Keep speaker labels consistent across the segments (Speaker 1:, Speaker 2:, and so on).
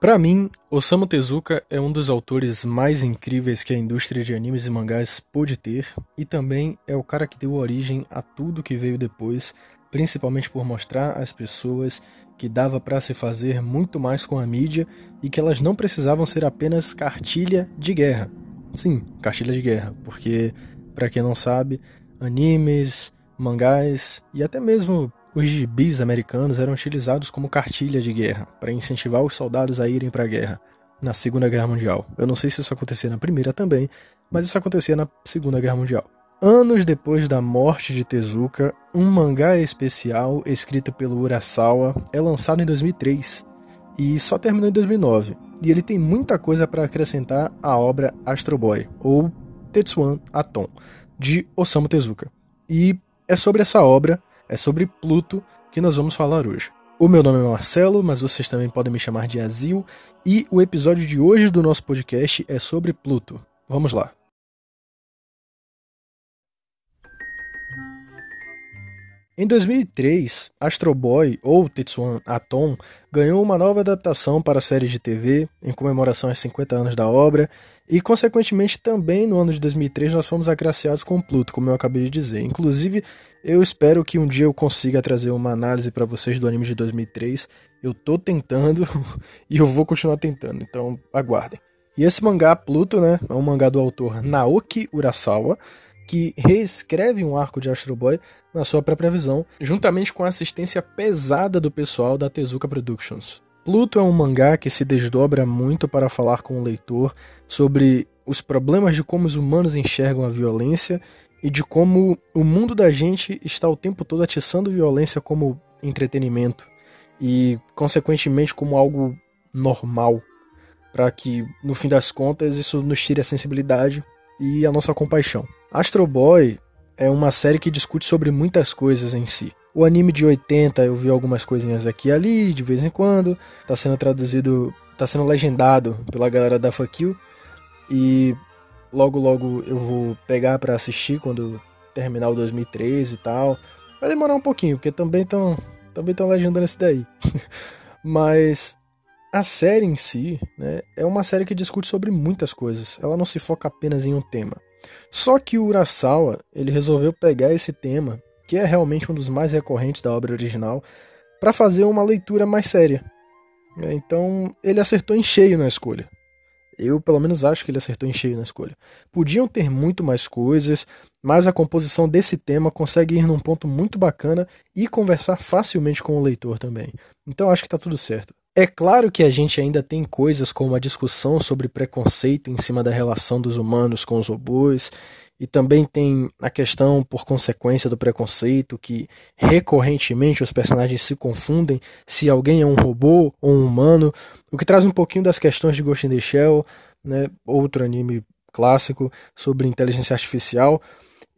Speaker 1: Para mim, Osamu Tezuka é um dos autores mais incríveis que a indústria de animes e mangás pôde ter, e também é o cara que deu origem a tudo que veio depois, principalmente por mostrar às pessoas que dava para se fazer muito mais com a mídia e que elas não precisavam ser apenas cartilha de guerra. Sim, cartilha de guerra, porque para quem não sabe, animes, mangás e até mesmo os gibis americanos eram utilizados como cartilha de guerra, para incentivar os soldados a irem para a guerra, na Segunda Guerra Mundial. Eu não sei se isso acontecia na Primeira também, mas isso acontecia na Segunda Guerra Mundial. Anos depois da morte de Tezuka, um mangá especial escrito pelo Urasawa é lançado em 2003 e só terminou em 2009. E ele tem muita coisa para acrescentar à obra Astro Boy, ou Tetsuan Atom, de Osamu Tezuka. E é sobre essa obra é sobre Pluto que nós vamos falar hoje. O meu nome é Marcelo, mas vocês também podem me chamar de Azil, e o episódio de hoje do nosso podcast é sobre Pluto. Vamos lá. Em 2003, Astro Boy, ou Tetsuan Atom, ganhou uma nova adaptação para a série de TV, em comemoração aos 50 anos da obra, e consequentemente também no ano de 2003 nós fomos agraciados com Pluto, como eu acabei de dizer. Inclusive, eu espero que um dia eu consiga trazer uma análise para vocês do anime de 2003. Eu tô tentando e eu vou continuar tentando, então aguardem. E esse mangá, Pluto, né, é um mangá do autor Naoki Urasawa, que reescreve um arco de Astro Boy na sua própria visão, juntamente com a assistência pesada do pessoal da Tezuka Productions. Pluto é um mangá que se desdobra muito para falar com o leitor sobre os problemas de como os humanos enxergam a violência e de como o mundo da gente está o tempo todo atiçando violência como entretenimento e, consequentemente, como algo normal, para que, no fim das contas, isso nos tire a sensibilidade e a nossa compaixão. Astro Boy é uma série que discute sobre muitas coisas em si. O anime de 80 eu vi algumas coisinhas aqui e ali, de vez em quando. Tá sendo traduzido, tá sendo legendado pela galera da You. E logo logo eu vou pegar para assistir quando terminar o 2013 e tal. Vai demorar um pouquinho, porque também estão também tão legendando esse daí. Mas a série em si, né, é uma série que discute sobre muitas coisas. Ela não se foca apenas em um tema. Só que o Urasawa, ele resolveu pegar esse tema, que é realmente um dos mais recorrentes da obra original, para fazer uma leitura mais séria. Então, ele acertou em cheio na escolha. Eu, pelo menos, acho que ele acertou em cheio na escolha. Podiam ter muito mais coisas, mas a composição desse tema consegue ir num ponto muito bacana e conversar facilmente com o leitor também. Então, acho que está tudo certo. É claro que a gente ainda tem coisas como a discussão sobre preconceito em cima da relação dos humanos com os robôs, e também tem a questão, por consequência do preconceito, que recorrentemente os personagens se confundem se alguém é um robô ou um humano, o que traz um pouquinho das questões de Ghost in the Shell, né, outro anime clássico sobre inteligência artificial,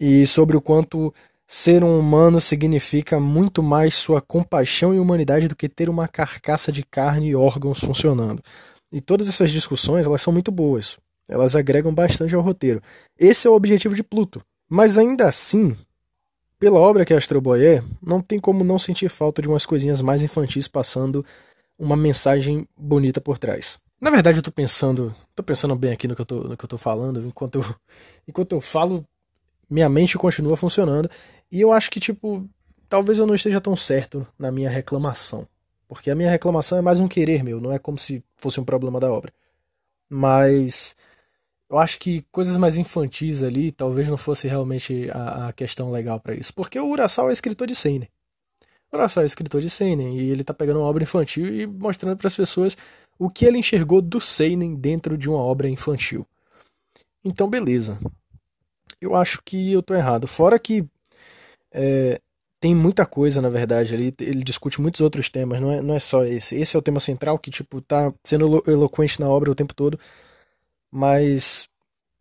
Speaker 1: e sobre o quanto Ser um humano significa muito mais sua compaixão e humanidade do que ter uma carcaça de carne e órgãos funcionando. E todas essas discussões, elas são muito boas. Elas agregam bastante ao roteiro. Esse é o objetivo de Pluto. Mas ainda assim, pela obra que Astro Boy é, não tem como não sentir falta de umas coisinhas mais infantis passando uma mensagem bonita por trás. Na verdade, eu tô pensando, tô pensando bem aqui no que eu tô, no que eu tô falando, enquanto eu, enquanto eu falo, minha mente continua funcionando. E eu acho que, tipo, talvez eu não esteja tão certo na minha reclamação. Porque a minha reclamação é mais um querer meu, não é como se fosse um problema da obra. Mas eu acho que coisas mais infantis ali talvez não fosse realmente a, a questão legal para isso. Porque o Urasawa é escritor de Seinen. O Urasawa é escritor de Seinen e ele tá pegando uma obra infantil e mostrando para as pessoas o que ele enxergou do Seinen dentro de uma obra infantil. Então, beleza eu acho que eu tô errado. Fora que é, tem muita coisa, na verdade, ali. Ele discute muitos outros temas, não é, não é só esse. Esse é o tema central que, tipo, tá sendo eloquente na obra o tempo todo. Mas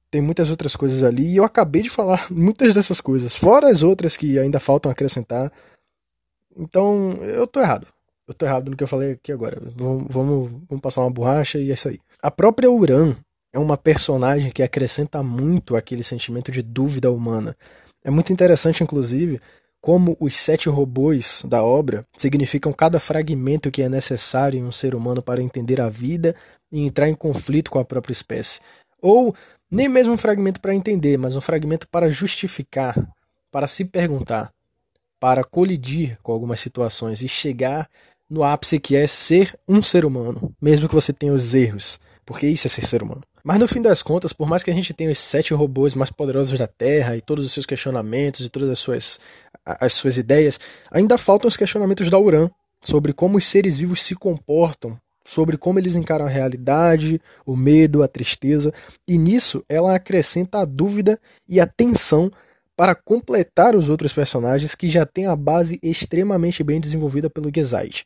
Speaker 1: tem muitas outras coisas ali. E eu acabei de falar muitas dessas coisas, fora as outras que ainda faltam acrescentar. Então, eu tô errado. Eu tô errado no que eu falei aqui agora. Vamos, vamos, vamos passar uma borracha e é isso aí. A própria Uran é uma personagem que acrescenta muito aquele sentimento de dúvida humana. É muito interessante, inclusive, como os sete robôs da obra significam cada fragmento que é necessário em um ser humano para entender a vida e entrar em conflito com a própria espécie. Ou nem mesmo um fragmento para entender, mas um fragmento para justificar, para se perguntar, para colidir com algumas situações e chegar no ápice que é ser um ser humano, mesmo que você tenha os erros, porque isso é ser ser humano. Mas no fim das contas, por mais que a gente tenha os sete robôs mais poderosos da Terra e todos os seus questionamentos e todas as suas, as suas ideias, ainda faltam os questionamentos da Uran sobre como os seres vivos se comportam, sobre como eles encaram a realidade, o medo, a tristeza, e nisso ela acrescenta a dúvida e a tensão para completar os outros personagens que já têm a base extremamente bem desenvolvida pelo Gezait.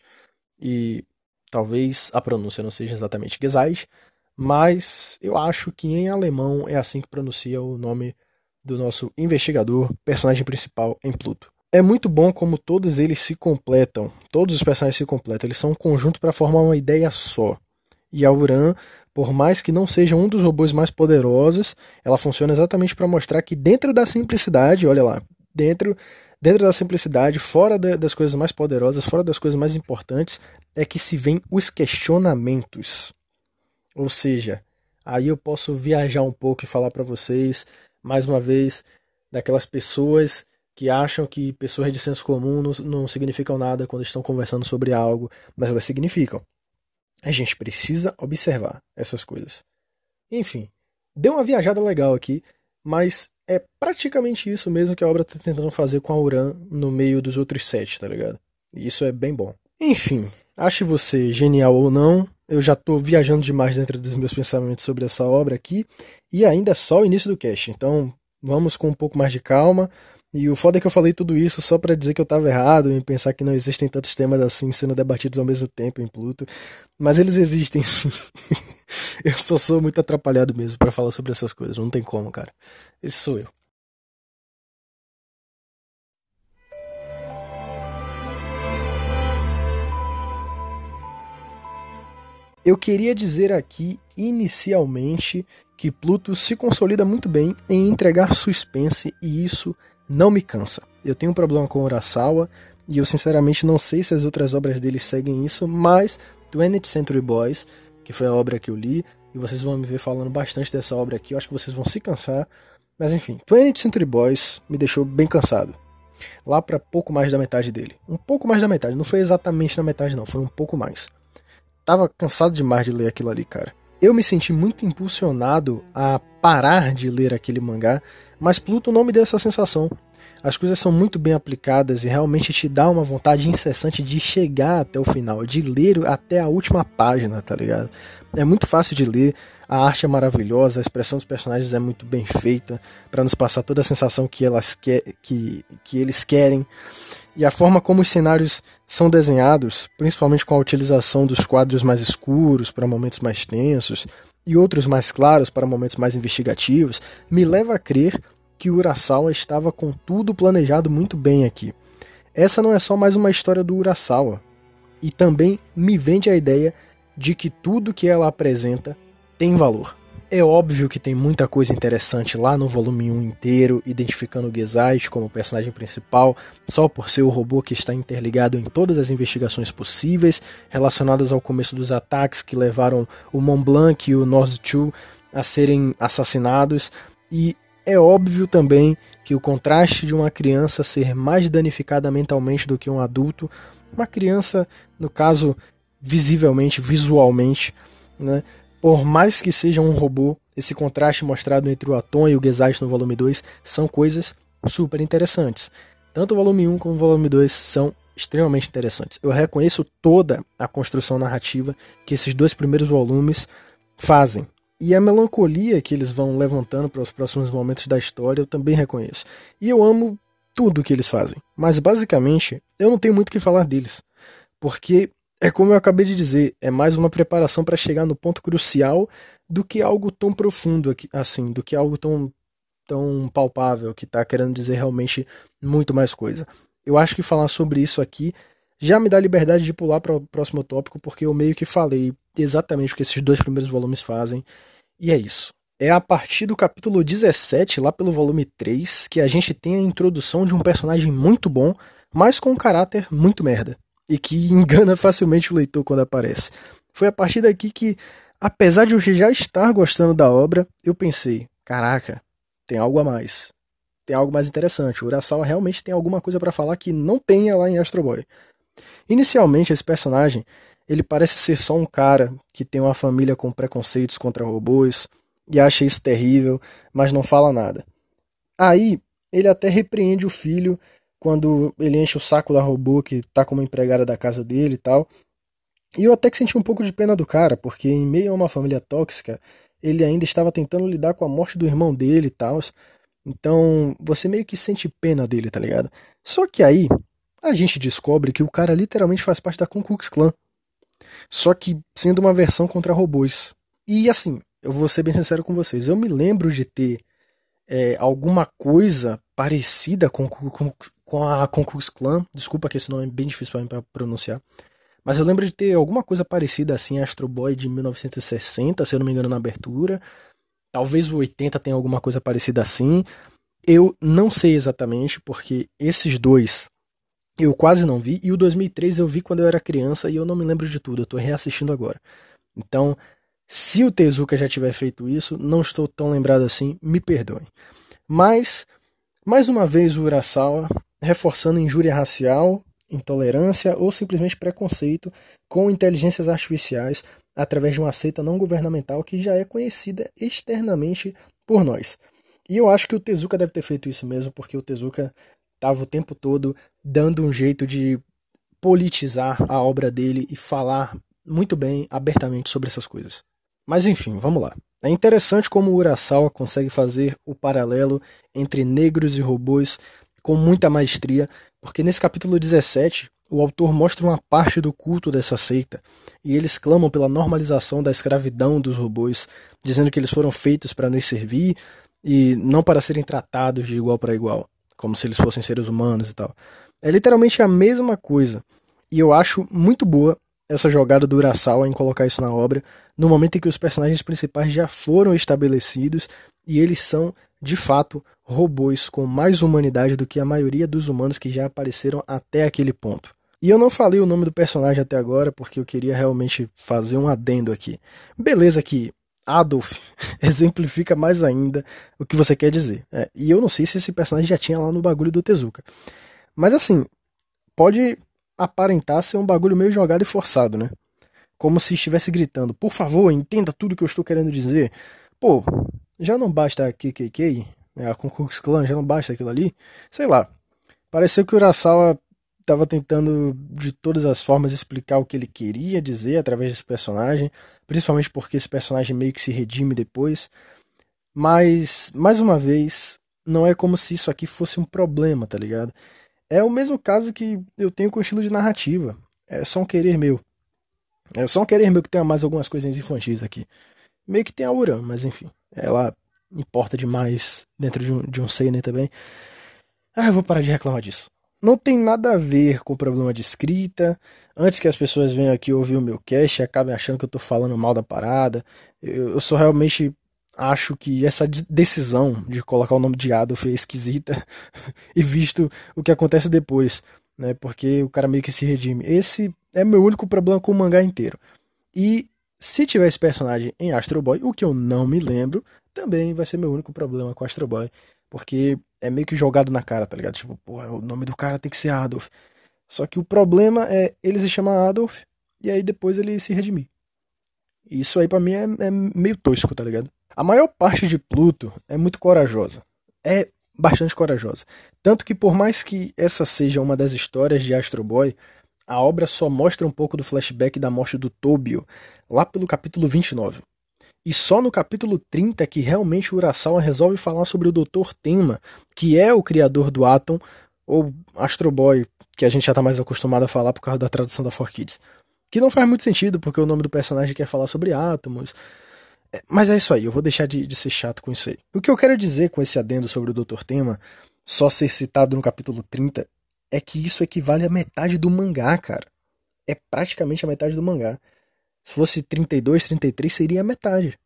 Speaker 1: E talvez a pronúncia não seja exatamente Gezait, mas eu acho que em alemão é assim que pronuncia o nome do nosso investigador, personagem principal em Pluto. É muito bom como todos eles se completam, todos os personagens se completam, eles são um conjunto para formar uma ideia só. E a Uran, por mais que não seja um dos robôs mais poderosos, ela funciona exatamente para mostrar que dentro da simplicidade, olha lá, dentro dentro da simplicidade, fora das coisas mais poderosas, fora das coisas mais importantes, é que se vêm os questionamentos. Ou seja, aí eu posso viajar um pouco e falar para vocês, mais uma vez, daquelas pessoas que acham que pessoas de senso comum não, não significam nada quando estão conversando sobre algo, mas elas significam. A gente precisa observar essas coisas. Enfim, deu uma viajada legal aqui, mas é praticamente isso mesmo que a obra está tentando fazer com a Uran no meio dos outros sete, tá ligado? E isso é bem bom. Enfim, ache você genial ou não, eu já estou viajando demais dentro dos meus pensamentos sobre essa obra aqui, e ainda é só o início do cast, então vamos com um pouco mais de calma. E o foda é que eu falei tudo isso só para dizer que eu estava errado em pensar que não existem tantos temas assim sendo debatidos ao mesmo tempo em Pluto, mas eles existem sim. eu só sou muito atrapalhado mesmo para falar sobre essas coisas, não tem como, cara. Esse sou eu. Eu queria dizer aqui, inicialmente, que Pluto se consolida muito bem em entregar suspense e isso não me cansa. Eu tenho um problema com Urasawa e eu sinceramente não sei se as outras obras dele seguem isso, mas 20th Century Boys, que foi a obra que eu li, e vocês vão me ver falando bastante dessa obra aqui, eu acho que vocês vão se cansar. Mas enfim, 20th Century Boys me deixou bem cansado. Lá para pouco mais da metade dele. Um pouco mais da metade, não foi exatamente na metade não, foi um pouco mais tava cansado demais de ler aquilo ali, cara. Eu me senti muito impulsionado a parar de ler aquele mangá, mas Pluto não me deu essa sensação. As coisas são muito bem aplicadas e realmente te dá uma vontade incessante de chegar até o final, de ler até a última página, tá ligado? É muito fácil de ler, a arte é maravilhosa, a expressão dos personagens é muito bem feita para nos passar toda a sensação que elas que, que, que eles querem e a forma como os cenários são desenhados, principalmente com a utilização dos quadros mais escuros para momentos mais tensos e outros mais claros para momentos mais investigativos, me leva a crer que Urasawa estava com tudo planejado muito bem aqui. Essa não é só mais uma história do Urasawa, e também me vende a ideia de que tudo que ela apresenta tem valor. É óbvio que tem muita coisa interessante lá no volume 1 inteiro, identificando o Gezait como personagem principal, só por ser o robô que está interligado em todas as investigações possíveis, relacionadas ao começo dos ataques que levaram o Mont Blanc e o North 2 a serem assassinados, e é óbvio também que o contraste de uma criança ser mais danificada mentalmente do que um adulto, uma criança, no caso, visivelmente, visualmente, né, por mais que seja um robô, esse contraste mostrado entre o Atom e o Gezait no volume 2 são coisas super interessantes. Tanto o volume 1 como o volume 2 são extremamente interessantes. Eu reconheço toda a construção narrativa que esses dois primeiros volumes fazem. E a melancolia que eles vão levantando para os próximos momentos da história eu também reconheço. E eu amo tudo que eles fazem. Mas basicamente, eu não tenho muito o que falar deles. Porque é como eu acabei de dizer, é mais uma preparação para chegar no ponto crucial do que algo tão profundo assim, do que algo tão, tão palpável, que está querendo dizer realmente muito mais coisa. Eu acho que falar sobre isso aqui já me dá liberdade de pular para o próximo tópico, porque eu meio que falei exatamente o que esses dois primeiros volumes fazem, e é isso. É a partir do capítulo 17, lá pelo volume 3, que a gente tem a introdução de um personagem muito bom, mas com um caráter muito merda. E que engana facilmente o leitor quando aparece. Foi a partir daqui que, apesar de eu já estar gostando da obra, eu pensei: caraca, tem algo a mais. Tem algo mais interessante. O Urasawa realmente tem alguma coisa para falar que não tenha lá em Astro Boy. Inicialmente, esse personagem ele parece ser só um cara que tem uma família com preconceitos contra robôs e acha isso terrível, mas não fala nada. Aí, ele até repreende o filho quando ele enche o saco da robô que tá como empregada da casa dele e tal. E eu até que senti um pouco de pena do cara, porque em meio a uma família tóxica, ele ainda estava tentando lidar com a morte do irmão dele e tal. Então, você meio que sente pena dele, tá ligado? Só que aí, a gente descobre que o cara literalmente faz parte da Ku Klux Klan. Só que sendo uma versão contra robôs. E assim, eu vou ser bem sincero com vocês, eu me lembro de ter é, alguma coisa parecida com, com, com a Klux Klan. Desculpa que esse nome é bem difícil para mim pra pronunciar. Mas eu lembro de ter alguma coisa parecida assim, Astro Boy de 1960, se eu não me engano, na abertura. Talvez o 80 tenha alguma coisa parecida assim. Eu não sei exatamente, porque esses dois eu quase não vi. E o 2003 eu vi quando eu era criança e eu não me lembro de tudo. Eu tô reassistindo agora. Então, se o Tezuka já tiver feito isso, não estou tão lembrado assim, me perdoem. Mas, mais uma vez, o Urasawa reforçando injúria racial, intolerância ou simplesmente preconceito com inteligências artificiais através de uma seita não governamental que já é conhecida externamente por nós. E eu acho que o Tezuka deve ter feito isso mesmo, porque o Tezuka estava o tempo todo dando um jeito de politizar a obra dele e falar muito bem, abertamente sobre essas coisas. Mas enfim, vamos lá. É interessante como o Urasawa consegue fazer o paralelo entre negros e robôs com muita maestria, porque nesse capítulo 17 o autor mostra uma parte do culto dessa seita e eles clamam pela normalização da escravidão dos robôs, dizendo que eles foram feitos para nos servir e não para serem tratados de igual para igual, como se eles fossem seres humanos e tal. É literalmente a mesma coisa. E eu acho muito boa essa jogada do Urasawa em colocar isso na obra, no momento em que os personagens principais já foram estabelecidos e eles são, de fato, robôs com mais humanidade do que a maioria dos humanos que já apareceram até aquele ponto. E eu não falei o nome do personagem até agora porque eu queria realmente fazer um adendo aqui. Beleza que Adolf exemplifica mais ainda o que você quer dizer. É, e eu não sei se esse personagem já tinha lá no bagulho do Tezuka. Mas assim, pode aparentar ser um bagulho meio jogado e forçado, né? Como se estivesse gritando, por favor, entenda tudo que eu estou querendo dizer. Pô, já não basta a KKK, né, a Klux Klan, já não basta aquilo ali? Sei lá. Pareceu que o Urasawa estava tentando de todas as formas explicar o que ele queria dizer através desse personagem, principalmente porque esse personagem meio que se redime depois. Mas, mais uma vez, não é como se isso aqui fosse um problema, tá ligado? É o mesmo caso que eu tenho com o estilo de narrativa. É só um querer meu. É só um querer meu que tenha mais algumas coisinhas infantis aqui. Meio que tem a Uran, mas enfim. Ela importa demais dentro de um, de um seinen também. Ah, eu vou parar de reclamar disso. Não tem nada a ver com o problema de escrita. Antes que as pessoas venham aqui ouvir o meu cast e acabem achando que eu tô falando mal da parada, eu, eu sou realmente acho que essa decisão de colocar o nome de Adolf é esquisita e visto o que acontece depois, né? Porque o cara meio que se redime. Esse é meu único problema com o mangá inteiro. E se tiver esse personagem em Astro Boy, o que eu não me lembro, também vai ser meu único problema com Astro Boy, porque é meio que jogado na cara, tá ligado? Tipo, pô, o nome do cara tem que ser Adolf. Só que o problema é ele se chama Adolf e aí depois ele se redimir. Isso aí para mim é, é meio tosco, tá ligado? A maior parte de Pluto é muito corajosa. É bastante corajosa. Tanto que, por mais que essa seja uma das histórias de Astro Boy, a obra só mostra um pouco do flashback da morte do Tobio, lá pelo capítulo 29. E só no capítulo 30 é que realmente o Urasawa resolve falar sobre o Dr. Tenma, que é o criador do Atom, ou Astro Boy, que a gente já está mais acostumado a falar por causa da tradução da 4Kids. Que não faz muito sentido, porque o nome do personagem quer falar sobre átomos, é, mas é isso aí, eu vou deixar de, de, ser chato com isso aí. O que eu quero dizer com esse adendo sobre o Dr. Tema, só ser citado no capítulo 30, é que isso equivale a metade do mangá, cara. É praticamente a metade do mangá. Se fosse 32, 33, seria a metade.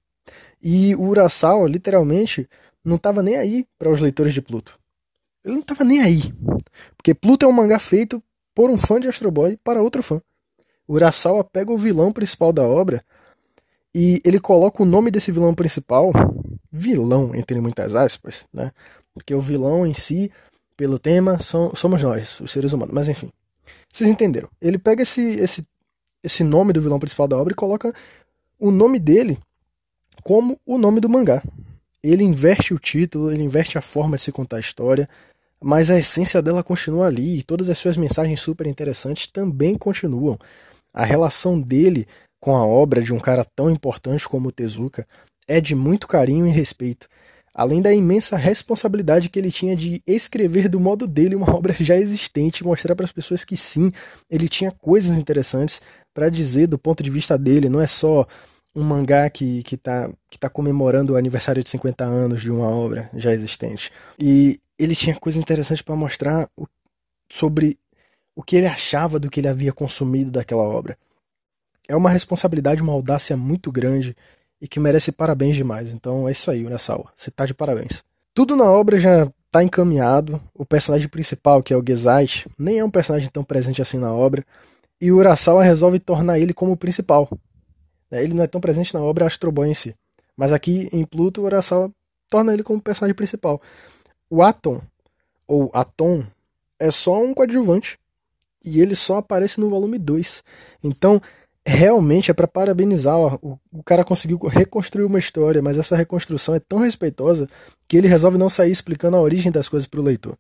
Speaker 1: E o Urasawa, literalmente, não estava nem aí para os leitores de Pluto. Ele não estava nem aí. Porque Pluto é um mangá feito por um fã de Astro Boy para outro fã. O Urasawa pega o vilão principal da obra e ele coloca o nome desse vilão principal, vilão entre muitas aspas, né? Porque o vilão em si, pelo tema, somos nós, os seres humanos. Mas enfim, vocês entenderam. Ele pega esse, esse, esse nome do vilão principal da obra e coloca o nome dele como o nome do mangá. Ele inverte o título, ele inverte a forma de se contar a história, mas a essência dela continua ali e todas as suas mensagens super interessantes também continuam. A relação dele com a obra de um cara tão importante como o Tezuka é de muito carinho e respeito, além da imensa responsabilidade que ele tinha de escrever do modo dele uma obra já existente e mostrar para as pessoas que sim, ele tinha coisas interessantes para dizer do ponto de vista dele, não é só um mangá que, que, tá, que tá comemorando o aniversário de 50 anos de uma obra já existente. E ele tinha coisa interessante para mostrar o, sobre o que ele achava do que ele havia consumido daquela obra. É uma responsabilidade, uma audácia muito grande e que merece parabéns demais. Então é isso aí, Urasawa. Você tá de parabéns. Tudo na obra já tá encaminhado. O personagem principal, que é o Gezait, nem é um personagem tão presente assim na obra. E o Urasawa resolve tornar ele como principal, né? Ele não é tão presente na obra Astro Boy em si. Mas aqui em Pluto, o Urasawa torna ele como personagem principal. O Atom, ou Atom, é só um coadjuvante. E ele só aparece no volume 2. Então, realmente é para parabenizar. O, o cara conseguiu reconstruir uma história, mas essa reconstrução é tão respeitosa que ele resolve não sair explicando a origem das coisas para o leitor.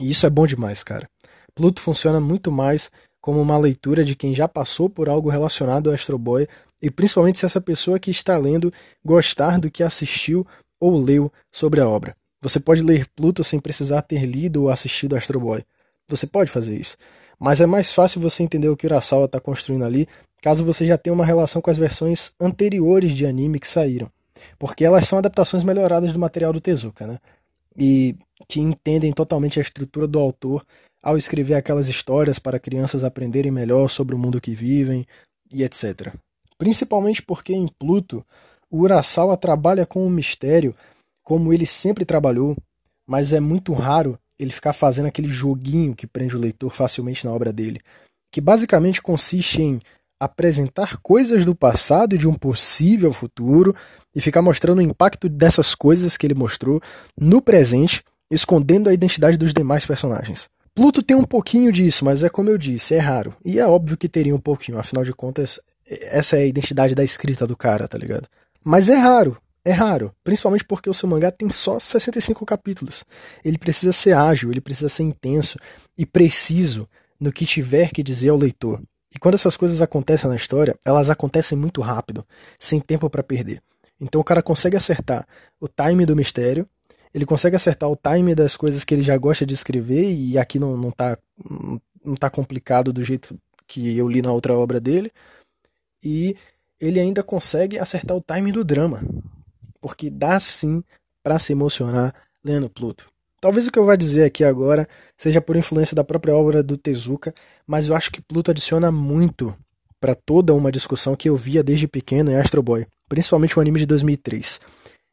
Speaker 1: E isso é bom demais, cara. Pluto funciona muito mais como uma leitura de quem já passou por algo relacionado ao Astro Boy e principalmente se essa pessoa que está lendo gostar do que assistiu ou leu sobre a obra. Você pode ler Pluto sem precisar ter lido ou assistido Astro Boy. Você pode fazer isso. Mas é mais fácil você entender o que Urasawa está construindo ali caso você já tenha uma relação com as versões anteriores de anime que saíram. Porque elas são adaptações melhoradas do material do Tezuka, né? E que entendem totalmente a estrutura do autor ao escrever aquelas histórias para crianças aprenderem melhor sobre o mundo que vivem e etc. Principalmente porque em Pluto, o Urasawa trabalha com o mistério como ele sempre trabalhou, mas é muito raro ele ficar fazendo aquele joguinho que prende o leitor facilmente na obra dele, que basicamente consiste em apresentar coisas do passado e de um possível futuro e ficar mostrando o impacto dessas coisas que ele mostrou no presente, escondendo a identidade dos demais personagens. Pluto tem um pouquinho disso, mas é como eu disse, é raro. E é óbvio que teria um pouquinho, afinal de contas, essa é a identidade da escrita do cara, tá ligado? Mas é raro, é raro, principalmente porque o seu mangá tem só 65 capítulos. Ele precisa ser ágil, ele precisa ser intenso e preciso no que tiver que dizer ao leitor. E quando essas coisas acontecem na história, elas acontecem muito rápido, sem tempo para perder. Então o cara consegue acertar o time do mistério, ele consegue acertar o time das coisas que ele já gosta de escrever, e aqui não, não, tá, não tá complicado do jeito que eu li na outra obra dele, e ele ainda consegue acertar o time do drama, porque dá sim para se emocionar lendo Pluto. Talvez o que eu vá dizer aqui agora seja por influência da própria obra do Tezuka, mas eu acho que Pluto adiciona muito para toda uma discussão que eu via desde pequeno em Astro Boy, principalmente o anime de 2003.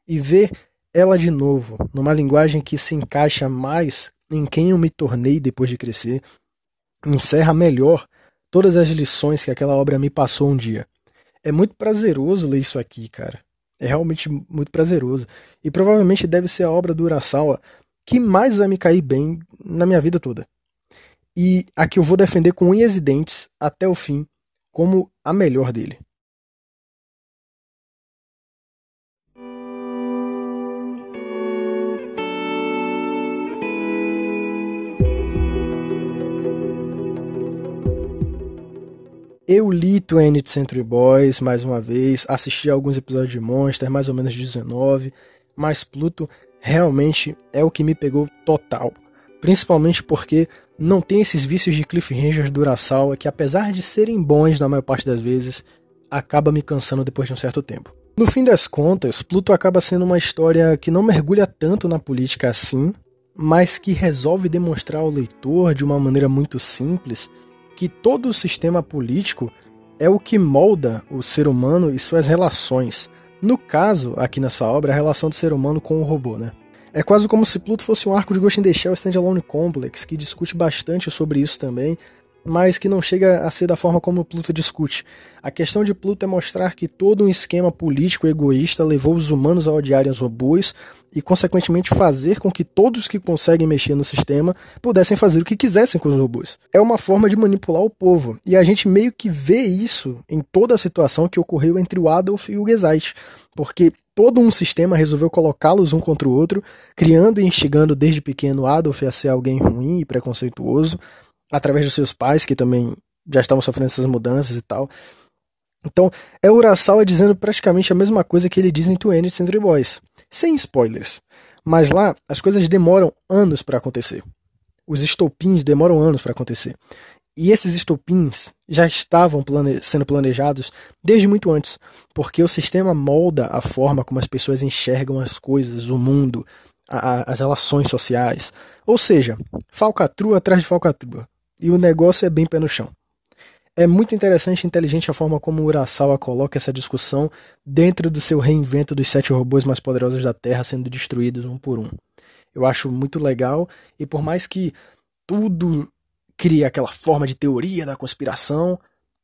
Speaker 1: E ver ela de novo, numa linguagem que se encaixa mais em quem eu me tornei depois de crescer, encerra melhor todas as lições que aquela obra me passou um dia. É muito prazeroso ler isso aqui, cara. É realmente muito prazeroso. E provavelmente deve ser a obra do Urasawa que mais vai me cair bem na minha vida toda. E a que eu vou defender com unhas e dentes até o fim como a melhor dele. Eu li 20th Century Boys mais uma vez, assisti alguns episódios de Monster, mais ou menos 19, mas Pluto realmente é o que me pegou total. Principalmente porque não tem esses vícios de cliffhangers do Urasawa que apesar de serem bons na maior parte das vezes, acaba me cansando depois de um certo tempo. No fim das contas, Pluto acaba sendo uma história que não mergulha tanto na política assim, mas que resolve demonstrar ao leitor de uma maneira muito simples que todo o sistema político é o que molda o ser humano e suas relações, No caso, aqui nessa obra, a relação do ser humano com o robô, né? É quase como se Pluto fosse um arco de Ghost in the Shell Standalone Complex, que discute bastante sobre isso também, mas que não chega a ser da forma como Pluto discute. A questão de Pluto é mostrar que todo um esquema político egoísta levou os humanos a odiarem os robôs e, consequentemente, fazer com que todos que conseguem mexer no sistema pudessem fazer o que quisessem com os robôs. É uma forma de manipular o povo, e a gente meio que vê isso em toda a situação que ocorreu entre o Adolf e o Gezeit, porque todo um sistema resolveu colocá-los um contra o outro, criando e instigando desde pequeno Adolf a ser alguém ruim e preconceituoso, através dos seus pais, que também já estavam sofrendo essas mudanças e tal. Então, é Urasawa dizendo praticamente a mesma coisa que ele diz em Twenty Century Boys, sem spoilers. Mas lá, as coisas demoram anos para acontecer. Os estopins demoram anos para acontecer. E esses estopins já estavam plane sendo planejados desde muito antes, porque o sistema molda a forma como as pessoas enxergam as coisas, o mundo, a, as relações sociais. Ou seja, falcatrua atrás de falcatrua e o negócio é bem pé no chão. É muito interessante e inteligente a forma como Urasawa coloca essa discussão dentro do seu reinvento dos sete robôs mais poderosos da Terra sendo destruídos um por um. Eu acho muito legal e por mais que tudo crie aquela forma de teoria da conspiração,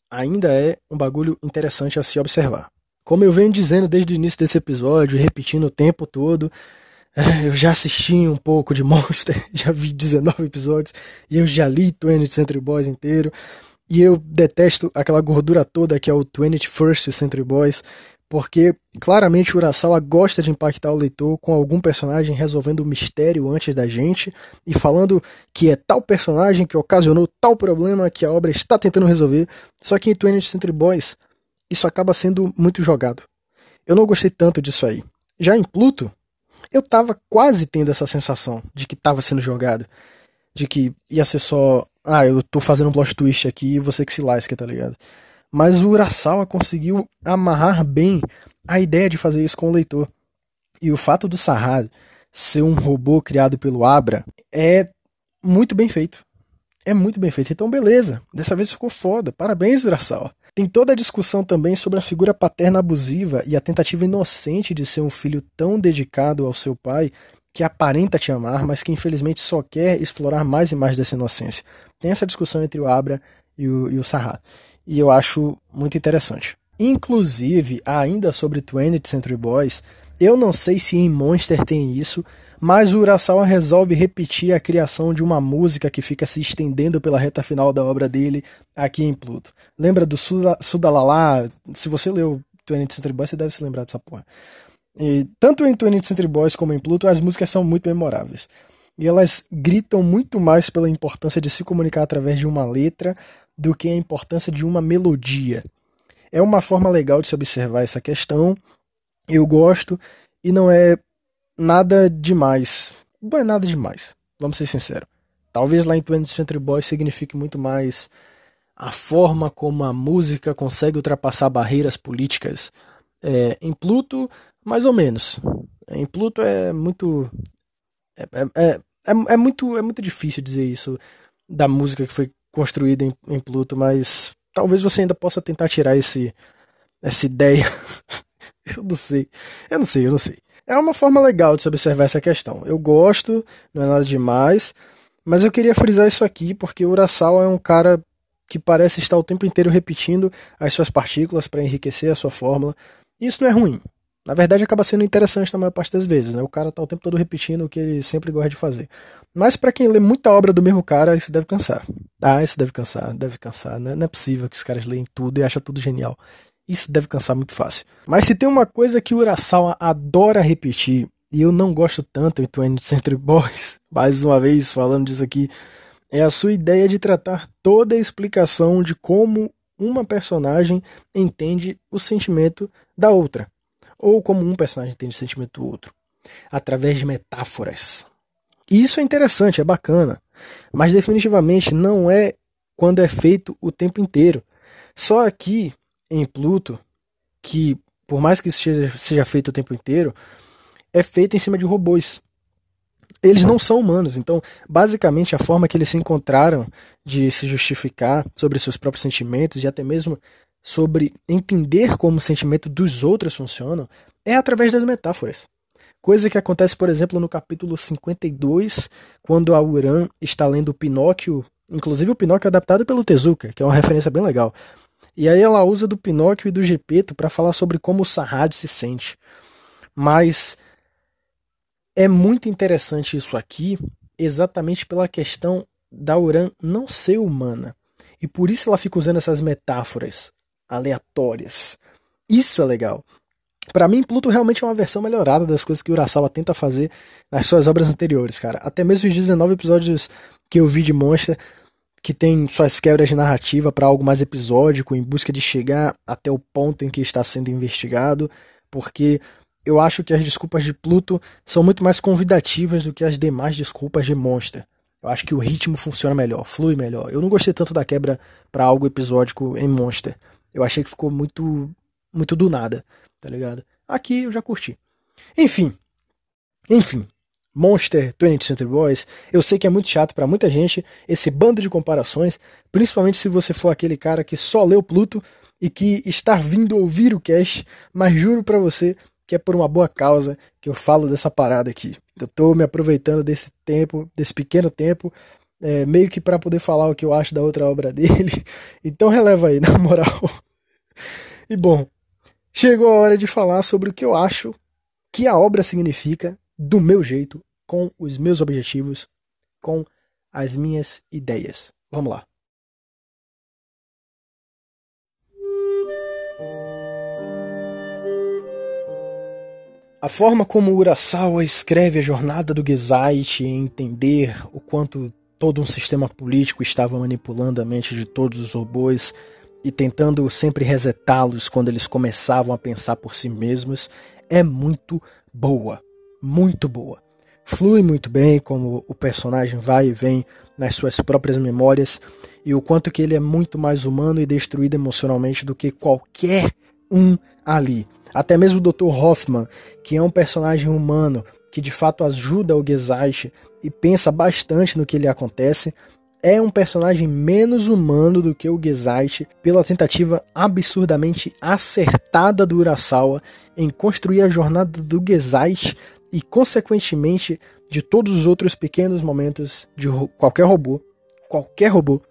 Speaker 1: ainda é um bagulho interessante a se observar. Como eu venho dizendo desde o início desse episódio, repetindo o tempo todo, eu já assisti um pouco de Monster, já vi 19 episódios, e eu já li 20 Century Boys inteiro, e eu detesto aquela gordura toda que é o 20 First Century Boys, porque claramente o Urasawa gosta de impactar o leitor com algum personagem resolvendo o mistério antes da gente e falando que é tal personagem que ocasionou tal problema que a obra está tentando resolver, só que em 20 Century Boys isso acaba sendo muito jogado. Eu não gostei tanto disso aí. Já em Pluto, eu tava quase tendo essa sensação de que tava sendo jogado. De que ia ser só. Ah, eu tô fazendo um plot twist aqui e você que se lasca, tá ligado? Mas o Urasawa conseguiu amarrar bem a ideia de fazer isso com o leitor. E o fato do Sahar ser um robô criado pelo Abra é muito bem feito. É muito bem feito. Então, beleza. Dessa vez ficou foda. Parabéns, Urasawa. Tem toda a discussão também sobre a figura paterna abusiva e a tentativa inocente de ser um filho tão dedicado ao seu pai que aparenta te amar, mas que infelizmente só quer explorar mais e mais dessa inocência. Tem essa discussão entre o Abra e o, e o Sahar. E eu acho muito interessante. Inclusive, ainda sobre 20th Century Boys, eu não sei se em Monster tem isso, mas o Urasawa resolve repetir a criação de uma música que fica se estendendo pela reta final da obra dele aqui em Pluto. Lembra do Sudalalá? Se você leu 20th Century Boys, você deve se lembrar dessa porra. E, tanto em 20th Century Boys como em Pluto, as músicas são muito memoráveis. E elas gritam muito mais pela importância de se comunicar através de uma letra do que a importância de uma melodia. É uma forma legal de se observar essa questão. Eu gosto e não é nada demais. Não é nada demais, vamos ser sinceros. Talvez lá em 20th Century Boys signifique muito mais a forma como a música consegue ultrapassar barreiras políticas. É, em Pluto, mais ou menos. Em Pluto é muito. É, é, é, é, muito, é muito difícil dizer isso da música que foi construída em, em Pluto, mas talvez você ainda possa tentar tirar esse, essa ideia. eu não sei. Eu não sei, eu não sei. É uma forma legal de se observar essa questão. Eu gosto, não é nada demais, mas eu queria frisar isso aqui porque o Urasawa é um cara que parece estar o tempo inteiro repetindo as suas partículas para enriquecer a sua fórmula. Isso não é ruim. Na verdade, acaba sendo interessante na maior parte das vezes, né? O cara tá o tempo todo repetindo o que ele sempre gosta de fazer. Mas para quem lê muita obra do mesmo cara, isso deve cansar. Ah, isso deve cansar, deve cansar. Né? Não é possível que os caras leem tudo e acham tudo genial. Isso deve cansar muito fácil. Mas se tem uma coisa que o Urasawa adora repetir, e eu não gosto tanto em 20 Century Boys, mais uma vez falando disso aqui, é a sua ideia de tratar toda a explicação de como uma personagem entende o sentimento da outra, ou como um personagem entende o sentimento do outro, através de metáforas. E isso é interessante, é bacana, mas definitivamente não é quando é feito o tempo inteiro. Só aqui em Pluto, que por mais que seja, seja feito o tempo inteiro, é feito em cima de robôs. Eles não são humanos, então, basicamente, a forma que eles se encontraram de se justificar sobre seus próprios sentimentos e até mesmo sobre entender como o sentimento dos outros funciona é através das metáforas. Coisa que acontece, por exemplo, no capítulo 52, quando a Uran está lendo o Pinóquio, inclusive o Pinóquio adaptado pelo Tezuka, que é uma referência bem legal. E aí ela usa do Pinóquio e do Gepeto para falar sobre como o Sarrad se sente. Mas é muito interessante isso aqui, exatamente pela questão da Uran não ser humana. E por isso ela fica usando essas metáforas aleatórias. Isso é legal. Para mim, Pluto realmente é uma versão melhorada das coisas que Urasawa tenta fazer nas suas obras anteriores, cara. Até mesmo os 19 episódios que eu vi de Monster, que tem suas quebras de narrativa para algo mais episódico, em busca de chegar até o ponto em que está sendo investigado, porque eu acho que as desculpas de Pluto são muito mais convidativas do que as demais desculpas de Monster. Eu acho que o ritmo funciona melhor, flui melhor. Eu não gostei tanto da quebra para algo episódico em Monster. Eu achei que ficou muito muito do nada, tá ligado? Aqui eu já curti. Enfim. Enfim. Monster 20th Century Boys, eu sei que é muito chato para muita gente esse bando de comparações, principalmente se você for aquele cara que só leu Pluto e que está vindo ouvir o cast, mas juro para você que é por uma boa causa que eu falo dessa parada aqui. Eu tô me aproveitando desse tempo, desse pequeno tempo, é, meio que para poder falar o que eu acho da outra obra dele. Então releva aí, na moral. E bom, chegou a hora de falar sobre o que eu acho que a obra significa do meu jeito, com os meus objetivos, com as minhas ideias. Vamos lá. A forma como Urasawa escreve a jornada do Gezait e entender o quanto todo um sistema político estava manipulando a mente de todos os robôs e tentando sempre resetá-los quando eles começavam a pensar por si mesmos é muito boa, muito boa. Flui muito bem como o personagem vai e vem nas suas próprias memórias e o quanto que ele é muito mais humano e destruído emocionalmente do que qualquer um ali. Até mesmo o Dr. Hoffman, que é um personagem humano que de fato ajuda o Gezalt e pensa bastante no que lhe acontece, é um personagem menos humano do que o Gezalt pela tentativa absurdamente acertada do Urasawa em construir a jornada do Gezalt e, consequentemente, de todos os outros pequenos momentos de qualquer robô, qualquer robô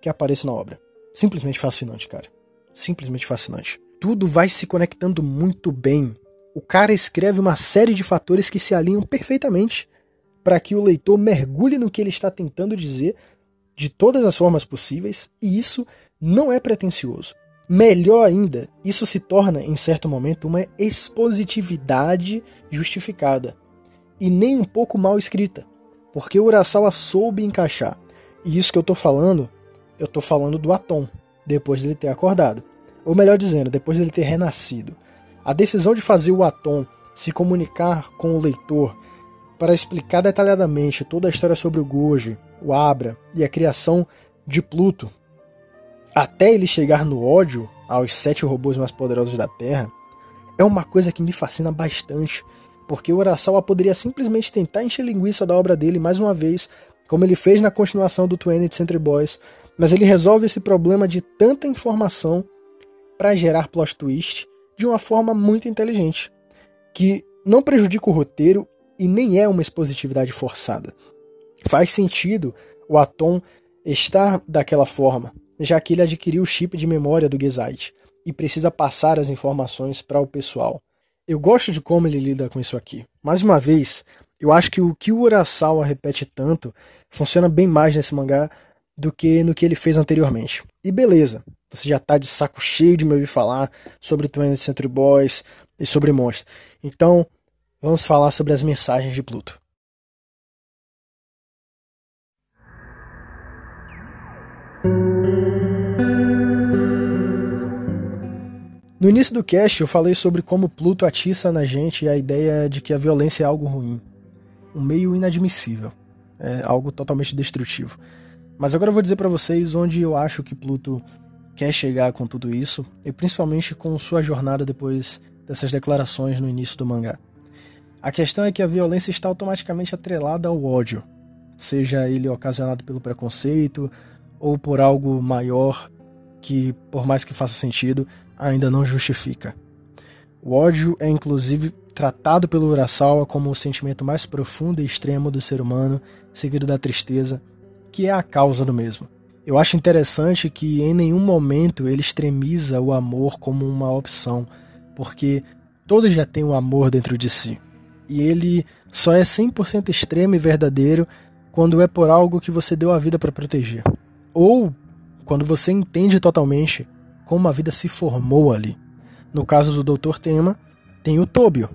Speaker 1: que apareça na obra. Simplesmente fascinante, cara. Simplesmente fascinante tudo vai se conectando muito bem. O cara escreve uma série de fatores que se alinham perfeitamente para que o leitor mergulhe no que ele está tentando dizer de todas as formas possíveis, e isso não é pretensioso. Melhor ainda, isso se torna, em certo momento, uma expositividade justificada, e nem um pouco mal escrita, porque o Urasawa soube encaixar. E isso que eu estou falando, eu estou falando do Atom, depois dele ter acordado ou melhor dizendo, depois dele ter renascido. A decisão de fazer o Atom se comunicar com o leitor para explicar detalhadamente toda a história sobre o Goji, o Abra e a criação de Pluto, até ele chegar no ódio aos sete robôs mais poderosos da Terra, é uma coisa que me fascina bastante, porque o Urasawa poderia simplesmente tentar encher linguiça da obra dele mais uma vez, como ele fez na continuação do 20th Century Boys, mas ele resolve esse problema de tanta informação para gerar plot twist de uma forma muito inteligente, que não prejudica o roteiro e nem é uma expositividade forçada. Faz sentido o Atom estar daquela forma, já que ele adquiriu o chip de memória do Gezite e precisa passar as informações para o pessoal. Eu gosto de como ele lida com isso aqui. Mais uma vez, eu acho que o que o Urasawa repete tanto funciona bem mais nesse mangá do que no que ele fez anteriormente. E beleza, você já tá de saco cheio de me ouvir falar sobre 20th Century Boys e sobre Monster. Então, vamos falar sobre as mensagens de Pluto. No início do cast eu falei sobre como Pluto atiça na gente a ideia de que a violência é algo ruim, um meio inadmissível, é algo totalmente destrutivo. Mas agora eu vou dizer para vocês onde eu acho que Pluto quer chegar com tudo isso, e principalmente com sua jornada depois dessas declarações no início do mangá. A questão é que a violência está automaticamente atrelada ao ódio, seja ele ocasionado pelo preconceito ou por algo maior que, por mais que faça sentido, ainda não justifica. O ódio é inclusive tratado pelo Urasawa como o sentimento mais profundo e extremo do ser humano, seguido da tristeza, que é a causa do mesmo. Eu acho interessante que em nenhum momento ele extremiza o amor como uma opção, porque todos já têm o amor dentro de si. E ele só é 100% extremo e verdadeiro quando é por algo que você deu a vida para proteger. Ou quando você entende totalmente como a vida se formou ali. No caso do Dr. Tema, tem o Tobio,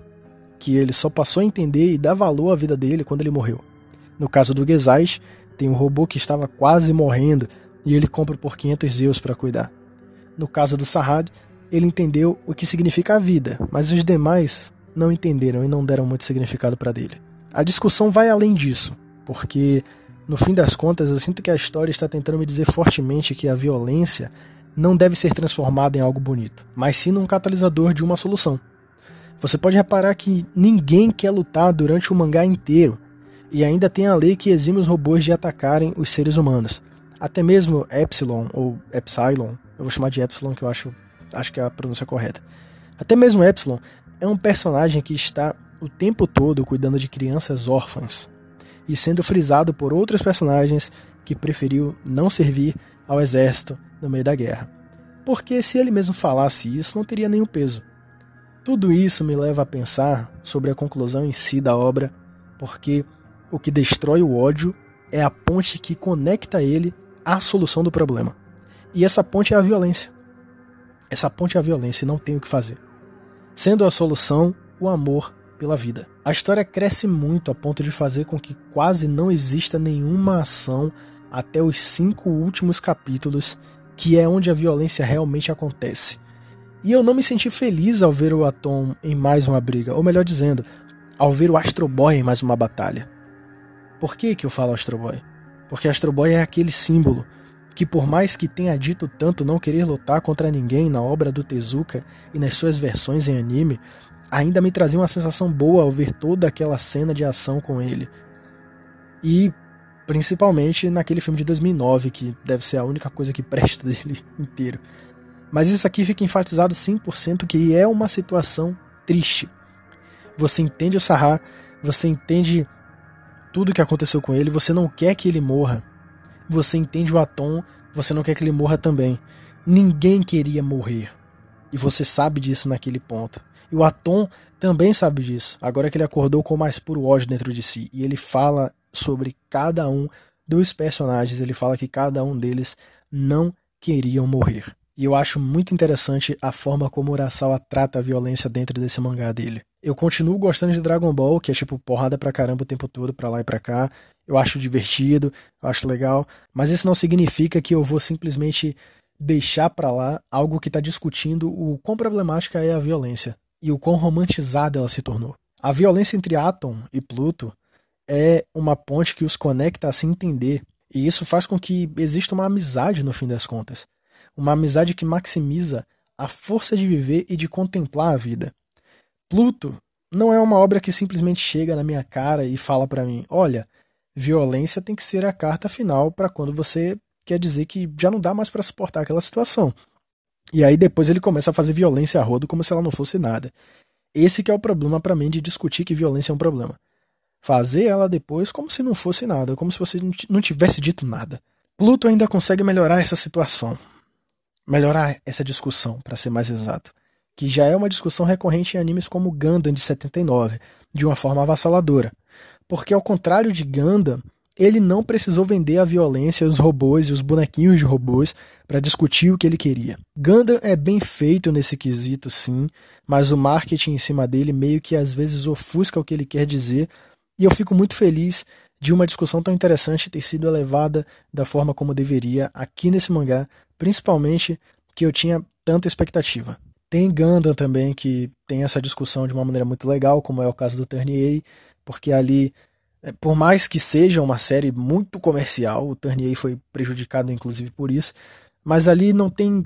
Speaker 1: que ele só passou a entender e dar valor à vida dele quando ele morreu. No caso do Gezais, tem um robô que estava quase morrendo e ele compra por 500 Zeus para cuidar. No caso do Sahad, ele entendeu o que significa a vida, mas os demais não entenderam e não deram muito significado para dele. A discussão vai além disso, porque no fim das contas eu sinto que a história está tentando me dizer fortemente que a violência não deve ser transformada em algo bonito, mas sim num catalisador de uma solução. Você pode reparar que ninguém quer lutar durante o mangá inteiro, e ainda tem a lei que exime os robôs de atacarem os seres humanos. Até mesmo Epsilon, ou Epsilon, eu vou chamar de Epsilon que eu acho, acho que é a pronúncia correta. Até mesmo Epsilon é um personagem que está o tempo todo cuidando de crianças órfãs e sendo frisado por outros personagens que preferiu não servir ao exército no meio da guerra. Porque se ele mesmo falasse isso, não teria nenhum peso. Tudo isso me leva a pensar sobre a conclusão em si da obra, porque o que destrói o ódio é a ponte que conecta ele à solução do problema. E essa ponte é a violência. Essa ponte é a violência e não tem o que fazer. Sendo a solução o amor pela vida. A história cresce muito a ponto de fazer com que quase não exista nenhuma ação até os cinco últimos capítulos, que é onde a violência realmente acontece. E eu não me senti feliz ao ver o Atom em mais uma briga, ou melhor dizendo, ao ver o Astro Boy em mais uma batalha. Por que, que eu falo Astro Boy? Porque Astro Boy é aquele símbolo que, por mais que tenha dito tanto não querer lutar contra ninguém na obra do Tezuka e nas suas versões em anime, ainda me trazia uma sensação boa ao ver toda aquela cena de ação com ele. E principalmente naquele filme de 2009, que deve ser a única coisa que presta dele inteiro. Mas isso aqui fica enfatizado 100% que é uma situação triste. Você entende o Sahar, você entende tudo o que aconteceu com ele, você não quer que ele morra. Você entende o Atom, você não quer que ele morra também. Ninguém queria morrer. E você sabe disso naquele ponto. E o Atom também sabe disso, agora que ele acordou com mais puro ódio dentro de si. E ele fala sobre cada um dos personagens, ele fala que cada um deles não queriam morrer. E eu acho muito interessante a forma como Urasawa trata a violência dentro desse mangá dele. Eu continuo gostando de Dragon Ball, que é tipo porrada pra caramba o tempo todo, pra lá e pra cá. Eu acho divertido, eu acho legal, mas isso não significa que eu vou simplesmente deixar pra lá algo que tá discutindo o quão problemática é a violência e o quão romantizada ela se tornou. A violência entre Atom e Pluto é uma ponte que os conecta a se entender, e isso faz com que exista uma amizade no fim das contas uma amizade que maximiza a força de viver e de contemplar a vida. Pluto não é uma obra que simplesmente chega na minha cara e fala para mim: olha, violência tem que ser a carta final para quando você quer dizer que já não dá mais para suportar aquela situação. E aí depois ele começa a fazer violência a rodo como se ela não fosse nada. Esse que é o problema para mim de discutir que violência é um problema. Fazer ela depois como se não fosse nada, como se você não tivesse dito nada. Pluto ainda consegue melhorar essa situação, melhorar essa discussão, para ser mais exato, que já é uma discussão recorrente em animes como Gundam de 79, de uma forma avassaladora. Porque ao contrário de Gundam, ele não precisou vender a violência, os robôs e os bonequinhos de robôs para discutir o que ele queria. Gundam é bem feito nesse quesito, sim, mas o marketing em cima dele meio que às vezes ofusca o que ele quer dizer, e eu fico muito feliz de uma discussão tão interessante ter sido elevada da forma como deveria aqui nesse mangá, principalmente que eu tinha tanta expectativa. Tem Gundam também que tem essa discussão de uma maneira muito legal, como é o caso do Turnier, porque ali, é, por mais que seja uma série muito comercial, o Turnier foi prejudicado inclusive por isso, mas ali não tem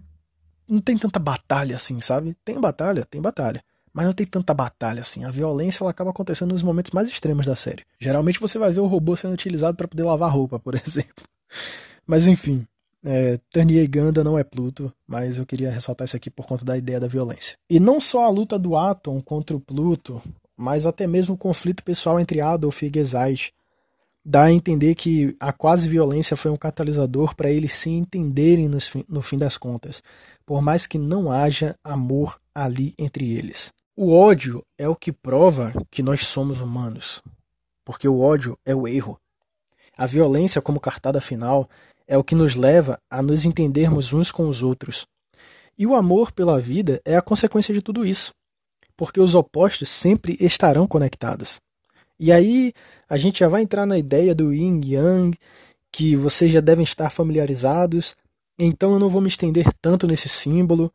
Speaker 1: não tem tanta batalha assim, sabe? Tem batalha, tem batalha mas não tem tanta batalha assim. A violência ela acaba acontecendo nos momentos mais extremos da série. Geralmente você vai ver o robô sendo utilizado para poder lavar roupa, por exemplo. Mas enfim, É, Turnier Ganda não é Pluto, mas eu queria ressaltar isso aqui por conta da ideia da violência. E não só a luta do Atom contra o Pluto, mas até mesmo o conflito pessoal entre Adolf e Gesaid dá a entender que a quase violência foi um catalisador para eles se entenderem no fim, no fim das contas, por mais que não haja amor ali entre eles. O ódio é o que prova que nós somos humanos, porque o ódio é o erro. A violência, como cartada final, é o que nos leva a nos entendermos uns com os outros. E o amor pela vida é a consequência de tudo isso, porque os opostos sempre estarão conectados. E aí a gente já vai entrar na ideia do yin yang, que vocês já devem estar familiarizados. Então eu não vou me estender tanto nesse símbolo,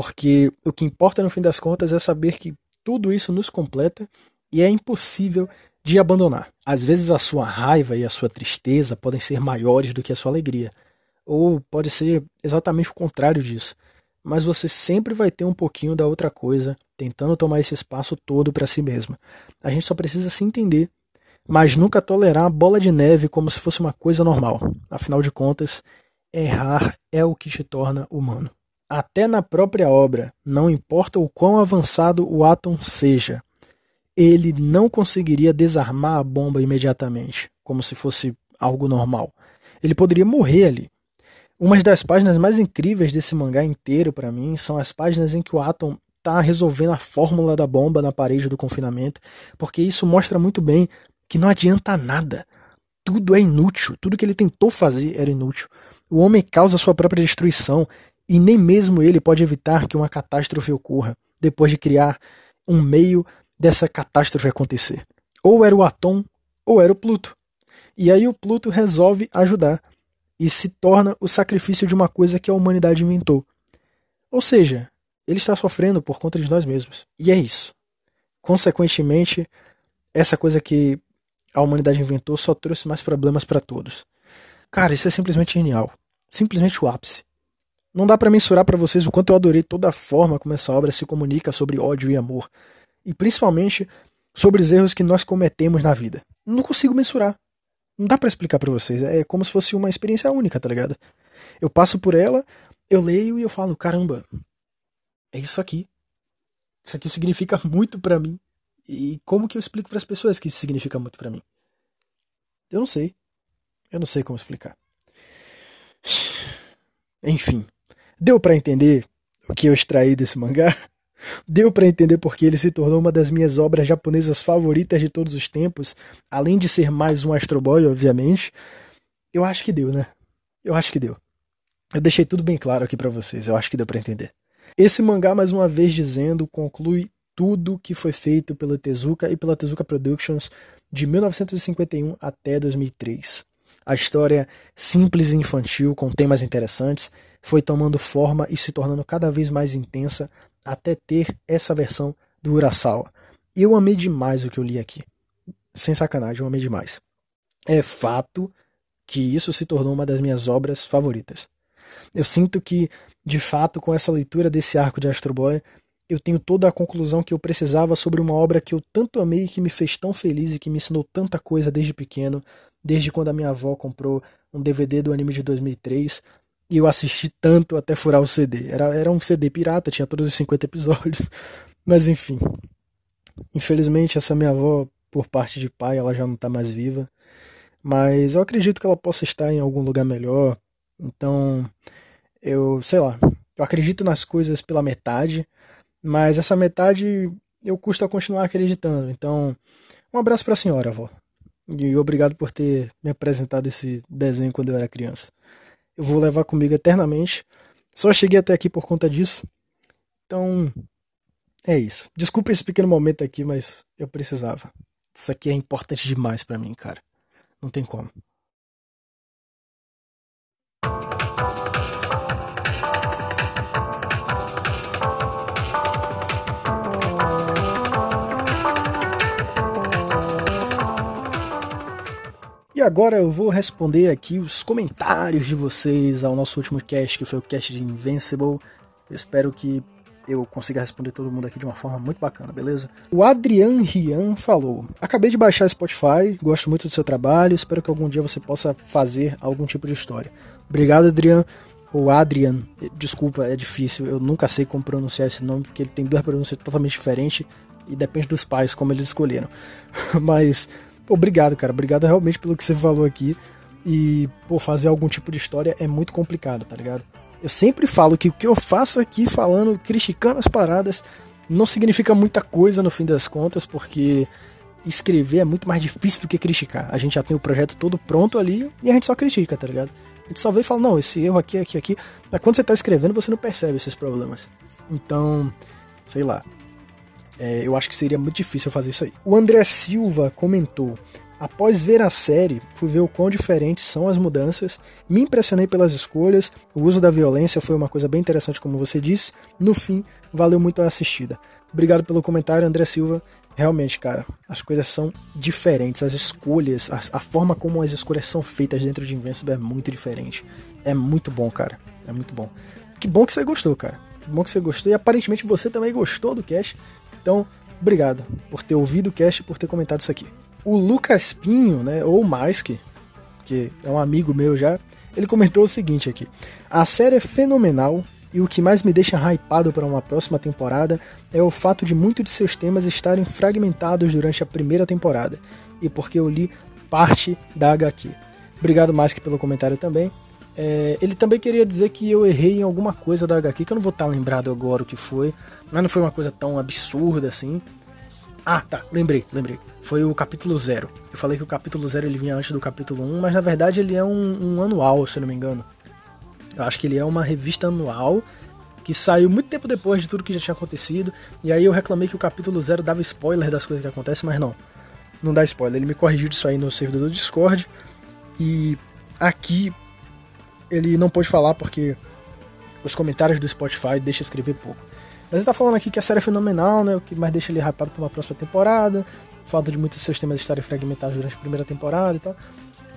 Speaker 1: porque o que importa no fim das contas é saber que tudo isso nos completa e é impossível de abandonar. Às vezes a sua raiva e a sua tristeza podem ser maiores do que a sua alegria, ou pode ser exatamente o contrário disso. Mas você sempre vai ter um pouquinho da outra coisa, tentando tomar esse espaço todo para si mesma. A gente só precisa se entender, mas nunca tolerar a bola de neve como se fosse uma coisa normal. Afinal de contas, errar é o que te torna humano. Até na própria obra, não importa o quão avançado o Atom seja, ele não conseguiria desarmar a bomba imediatamente, como se fosse algo normal. Ele poderia morrer ali. Uma das páginas mais incríveis desse mangá inteiro para mim são as páginas em que o Atom tá resolvendo a fórmula da bomba na parede do confinamento, porque isso mostra muito bem que não adianta nada. Tudo é inútil, tudo que ele tentou fazer era inútil. O homem causa sua própria destruição e nem mesmo ele pode evitar que uma catástrofe ocorra depois de criar um meio dessa catástrofe acontecer. Ou era o Atom, ou era o Pluto. E aí o Pluto resolve ajudar e se torna o sacrifício de uma coisa que a humanidade inventou. Ou seja, ele está sofrendo por conta de nós mesmos. E é isso. Consequentemente, essa coisa que a humanidade inventou só trouxe mais problemas para todos. Cara, isso é simplesmente genial. Simplesmente o ápice. Não dá para mensurar para vocês o quanto eu adorei toda a forma como essa obra se comunica sobre ódio e amor e principalmente sobre os erros que nós cometemos na vida. Não consigo mensurar. Não dá para explicar para vocês. É como se fosse uma experiência única, tá ligado? Eu passo por ela, eu leio e eu falo, caramba, é isso aqui. Isso aqui significa muito para mim. E como que eu explico para as pessoas que isso significa muito para mim? Eu não sei. Eu não sei como explicar. Enfim, deu para entender o que eu extraí desse mangá? Deu para entender porque ele se tornou uma das minhas obras japonesas favoritas de todos os tempos, além de ser mais um Astro Boy, obviamente. Eu acho que deu, né? Eu acho que deu. Eu deixei tudo bem claro aqui para vocês, eu acho que deu para entender. Esse mangá, mais uma vez dizendo, conclui tudo que foi feito pela Tezuka e pela Tezuka Productions de 1951 até 2003. A história simples e infantil, com temas interessantes, foi tomando forma e se tornando cada vez mais intensa até ter essa versão do Urasawa. Eu amei demais o que eu li aqui. Sem sacanagem, eu amei demais. É fato que isso se tornou uma das minhas obras favoritas. Eu sinto que, de fato, com essa leitura desse arco de Astro Boy, eu tenho toda a conclusão que eu precisava sobre uma obra que eu tanto amei que me fez tão feliz e que me ensinou tanta coisa desde pequeno, desde quando a minha avó comprou um DVD do anime de 2003 e eu assisti tanto até furar o CD. Era, era um CD pirata, tinha todos os 50 episódios. Mas enfim. Infelizmente, essa minha avó, por parte de pai, ela já não tá mais viva. Mas eu acredito que ela possa estar em algum lugar melhor. Então, eu, sei lá, eu acredito nas coisas pela metade, mas essa metade eu custo a continuar acreditando. Então, um abraço para a senhora, avó. E obrigado por ter me apresentado esse desenho quando eu era criança eu vou levar comigo eternamente. Só cheguei até aqui por conta disso. Então, é isso. Desculpa esse pequeno momento aqui, mas eu precisava. Isso aqui é importante demais para mim, cara. Não tem como. E agora eu vou responder aqui os comentários de vocês ao nosso último cast, que foi o cast de Invincible. Espero que eu consiga responder todo mundo aqui de uma forma muito bacana, beleza? O Adrian Rian falou: Acabei de baixar Spotify, gosto muito do seu trabalho, espero que algum dia você possa fazer algum tipo de história. Obrigado, Adrian. O Adrian, desculpa, é difícil, eu nunca sei como pronunciar esse nome, porque ele tem duas pronúncias totalmente diferentes e depende dos pais como eles escolheram. Mas, obrigado, cara, obrigado realmente pelo que você falou aqui. E, pô, fazer algum tipo de história é muito complicado, tá ligado? Eu sempre falo que o que eu faço aqui falando, criticando as paradas, não significa muita coisa no fim das contas, porque escrever é muito mais difícil do que criticar. A gente já tem o projeto todo pronto ali e a gente só critica, tá ligado? A gente só vê e fala, não, esse erro aqui, aqui, aqui. Mas quando você tá escrevendo, você não percebe esses problemas. Então, sei lá. É, eu acho que seria muito difícil fazer isso aí. O André Silva comentou: Após ver a série, fui ver o quão diferentes são as mudanças, me impressionei pelas escolhas, o uso da violência foi uma coisa bem interessante, como você disse. No fim, valeu muito a assistida. Obrigado pelo comentário, André Silva. Realmente, cara, as coisas são diferentes, as escolhas, a, a forma como as escolhas são feitas dentro de Invincible é muito diferente. É muito bom, cara. É muito bom. Que bom que você gostou, cara. Que bom que você gostou e aparentemente você também gostou do cast. Então, obrigado por ter ouvido o cast e por ter comentado isso aqui. O Lucas Pinho, né, ou Maiske, que é um amigo meu já, ele comentou o seguinte aqui: A série é fenomenal e o que mais me deixa hypado para uma próxima temporada é o fato de muitos de seus temas estarem fragmentados durante a primeira temporada e porque eu li parte da HQ. Obrigado, Maiske, pelo comentário também. É, ele também queria dizer que eu errei em alguma coisa da HQ, que eu não vou estar lembrado agora o que foi, mas não foi uma coisa tão absurda assim. Ah, tá, lembrei, lembrei. Foi o capítulo 0. Eu falei que o capítulo 0 ele vinha antes do capítulo 1, um, mas na verdade ele é um, um anual, se eu não me engano. Eu acho que ele é uma revista anual que saiu muito tempo depois de tudo que já tinha acontecido. E aí eu reclamei que o capítulo 0 dava spoiler das coisas que acontecem, mas não. Não dá spoiler. Ele me corrigiu disso aí no servidor do Discord. E aqui ele não pôde falar porque os comentários do Spotify deixam escrever pouco. Mas ele tá falando aqui que a série é fenomenal, né? O que mais deixa ele rapado pra uma próxima temporada. Falta de muitos seus temas estarem fragmentados durante a primeira temporada e tal.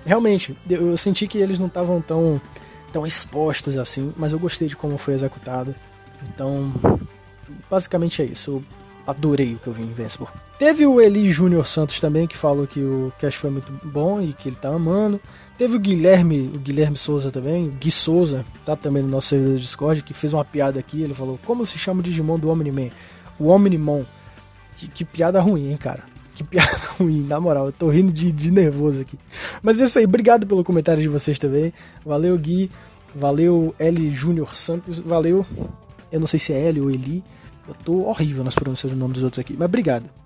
Speaker 1: Realmente, eu senti que eles não estavam tão, tão expostos assim, mas eu gostei de como foi executado. Então, basicamente é isso. Eu adorei o que eu vi em Invincible. Teve o Eli Júnior Santos também, que falou que o cast foi muito bom e que ele tá amando. Teve o Guilherme, o Guilherme Souza também, o Gui Souza, tá também no nosso servidor do Discord, que fez uma piada aqui. Ele falou: Como se chama o Digimon do Omni-Man? O Omnimon. Que, que piada ruim, hein, cara? Que piada ruim, na moral, eu tô rindo de, de nervoso aqui. Mas é isso aí, obrigado pelo comentário de vocês também. Valeu, Gui. Valeu, L Júnior Santos. Valeu, eu não sei se é L ou Eli. Eu tô horrível nas pronúncias do nome dos outros aqui, mas obrigado.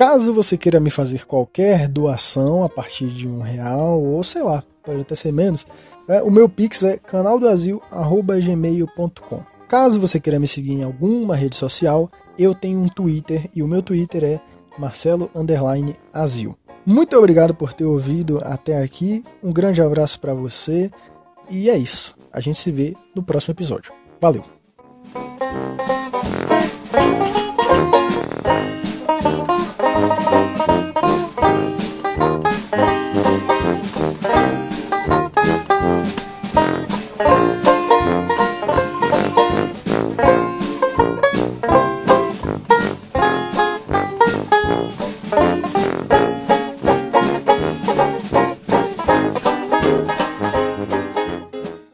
Speaker 1: Caso você queira me fazer qualquer doação a partir de um real, ou sei lá, pode até ser menos, é, o meu pix é canaldoazil.gmail.com. Caso você queira me seguir em alguma rede social, eu tenho um Twitter e o meu Twitter é Marcelo Azil. Muito obrigado por ter ouvido até aqui. Um grande abraço para você e é isso. A gente se vê no próximo episódio. Valeu!